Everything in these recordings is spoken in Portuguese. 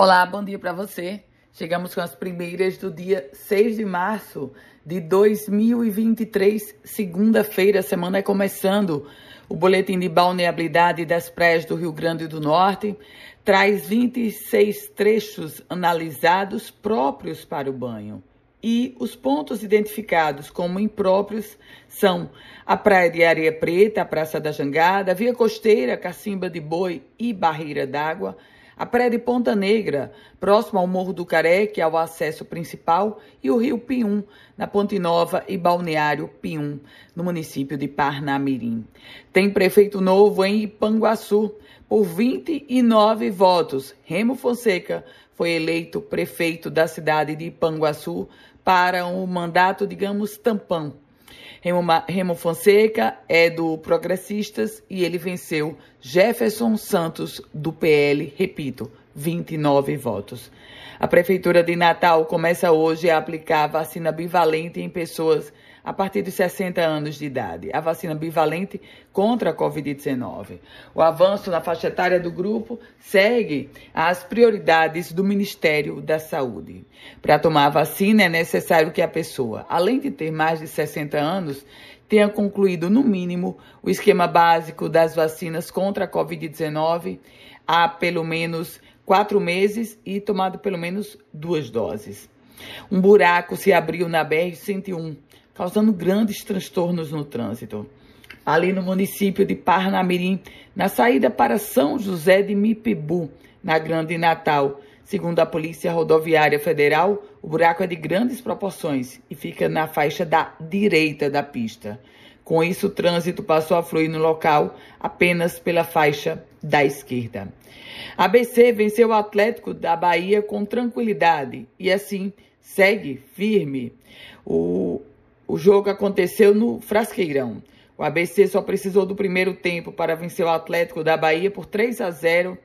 Olá, bom dia para você. Chegamos com as primeiras do dia 6 de março de 2023, segunda-feira, semana é começando. O boletim de balneabilidade das praias do Rio Grande do Norte traz 26 trechos analisados próprios para o banho. E os pontos identificados como impróprios são a Praia de Areia Preta, a Praça da Jangada, a Via Costeira, Cacimba de Boi e Barreira d'Água a praia de Ponta Negra, próximo ao Morro do Careque, ao acesso principal, e o rio Pium, na Ponte Nova e Balneário Pium, no município de Parnamirim. Tem prefeito novo em Ipanguaçu, por 29 votos. Remo Fonseca foi eleito prefeito da cidade de Ipanguaçu para um mandato, digamos, tampão Remo, Remo Fonseca é do Progressistas e ele venceu Jefferson Santos do PL, repito, 29 votos. A Prefeitura de Natal começa hoje a aplicar a vacina bivalente em pessoas a partir de 60 anos de idade, a vacina bivalente contra a Covid-19. O avanço na faixa etária do grupo segue as prioridades do Ministério da Saúde. Para tomar a vacina, é necessário que a pessoa, além de ter mais de 60 anos, tenha concluído, no mínimo, o esquema básico das vacinas contra a Covid-19 há pelo menos quatro meses e tomado pelo menos duas doses. Um buraco se abriu na BR-101 causando grandes transtornos no trânsito. Ali no município de Parnamirim, na saída para São José de Mipibu, na Grande Natal. Segundo a Polícia Rodoviária Federal, o buraco é de grandes proporções e fica na faixa da direita da pista. Com isso, o trânsito passou a fluir no local apenas pela faixa da esquerda. A ABC venceu o Atlético da Bahia com tranquilidade e assim segue firme. O o jogo aconteceu no Frasqueirão. O ABC só precisou do primeiro tempo para vencer o Atlético da Bahia por 3 a 0.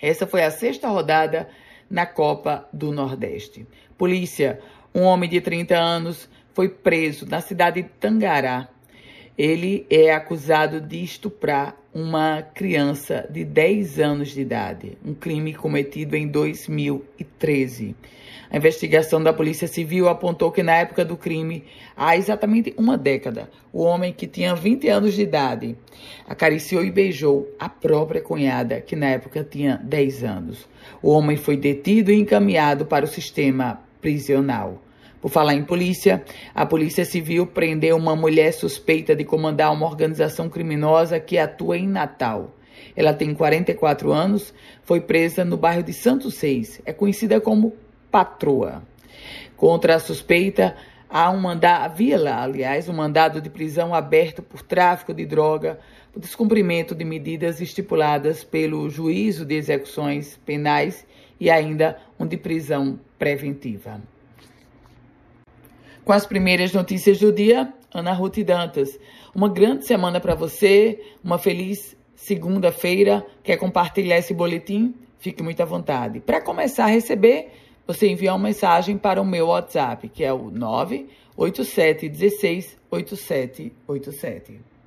Essa foi a sexta rodada na Copa do Nordeste. Polícia, um homem de 30 anos, foi preso na cidade de Tangará. Ele é acusado de estuprar uma criança de 10 anos de idade, um crime cometido em 2013. A investigação da Polícia Civil apontou que na época do crime, há exatamente uma década, o homem que tinha 20 anos de idade acariciou e beijou a própria cunhada, que na época tinha 10 anos. O homem foi detido e encaminhado para o sistema prisional. Por falar em polícia, a Polícia Civil prendeu uma mulher suspeita de comandar uma organização criminosa que atua em Natal. Ela tem 44 anos, foi presa no bairro de Santos Seis. É conhecida como patroa. Contra a suspeita, há um mandado, havia lá, aliás, um mandado de prisão aberto por tráfico de droga, por descumprimento de medidas estipuladas pelo juízo de execuções penais e ainda um de prisão preventiva. Com as primeiras notícias do dia, Ana Ruth Dantas. Uma grande semana para você, uma feliz segunda-feira. Quer compartilhar esse boletim? Fique muito à vontade. Para começar a receber, você envia uma mensagem para o meu WhatsApp, que é o 987 16 8787.